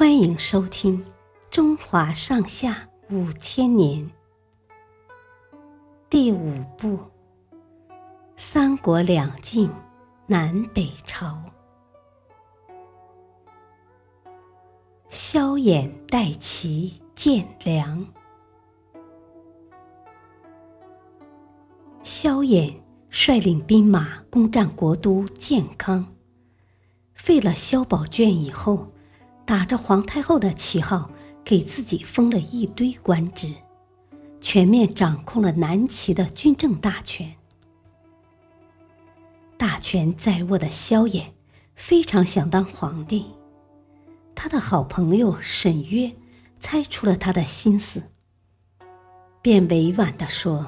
欢迎收听《中华上下五千年》第五部《三国两晋南北朝》。萧衍带齐建梁。萧衍率领兵马攻占国都建康，废了萧宝卷以后。打着皇太后的旗号，给自己封了一堆官职，全面掌控了南齐的军政大权。大权在握的萧衍非常想当皇帝，他的好朋友沈约猜出了他的心思，便委婉地说：“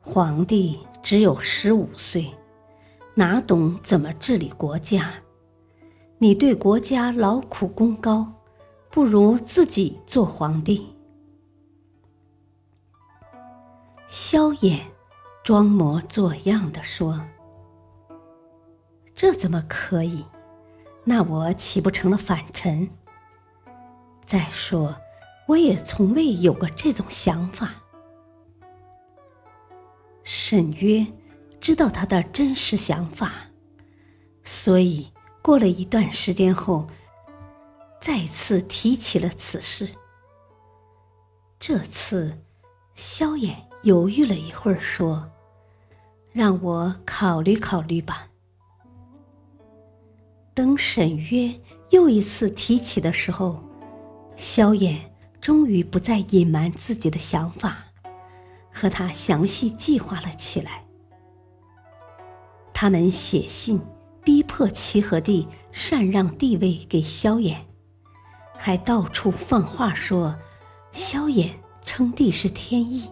皇帝只有十五岁，哪懂怎么治理国家？”你对国家劳苦功高，不如自己做皇帝。萧衍装模作样的说：“这怎么可以？那我岂不成了反臣？再说，我也从未有过这种想法。”沈约知道他的真实想法，所以。过了一段时间后，再次提起了此事。这次，萧衍犹豫了一会儿，说：“让我考虑考虑吧。”等沈约又一次提起的时候，萧衍终于不再隐瞒自己的想法，和他详细计划了起来。他们写信。逼迫齐和帝禅让帝位给萧衍，还到处放话说萧衍称帝是天意。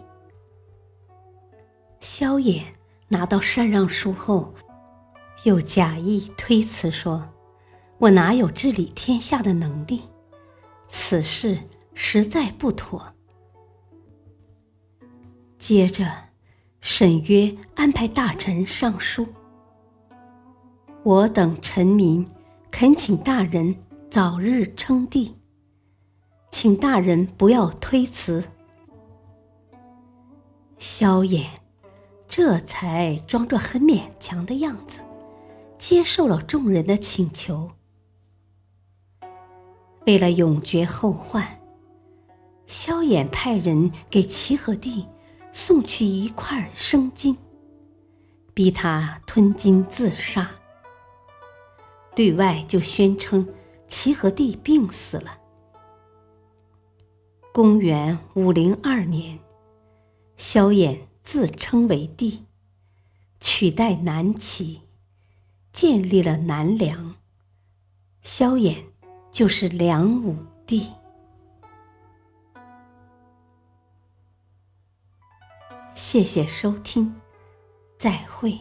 萧衍拿到禅让书后，又假意推辞说：“我哪有治理天下的能力？此事实在不妥。”接着，沈约安排大臣上书。我等臣民恳请大人早日称帝，请大人不要推辞。萧衍这才装作很勉强的样子，接受了众人的请求。为了永绝后患，萧衍派人给齐和帝送去一块生金，逼他吞金自杀。对外就宣称齐和帝病死了。公元五零二年，萧衍自称为帝，取代南齐，建立了南梁。萧衍就是梁武帝。谢谢收听，再会。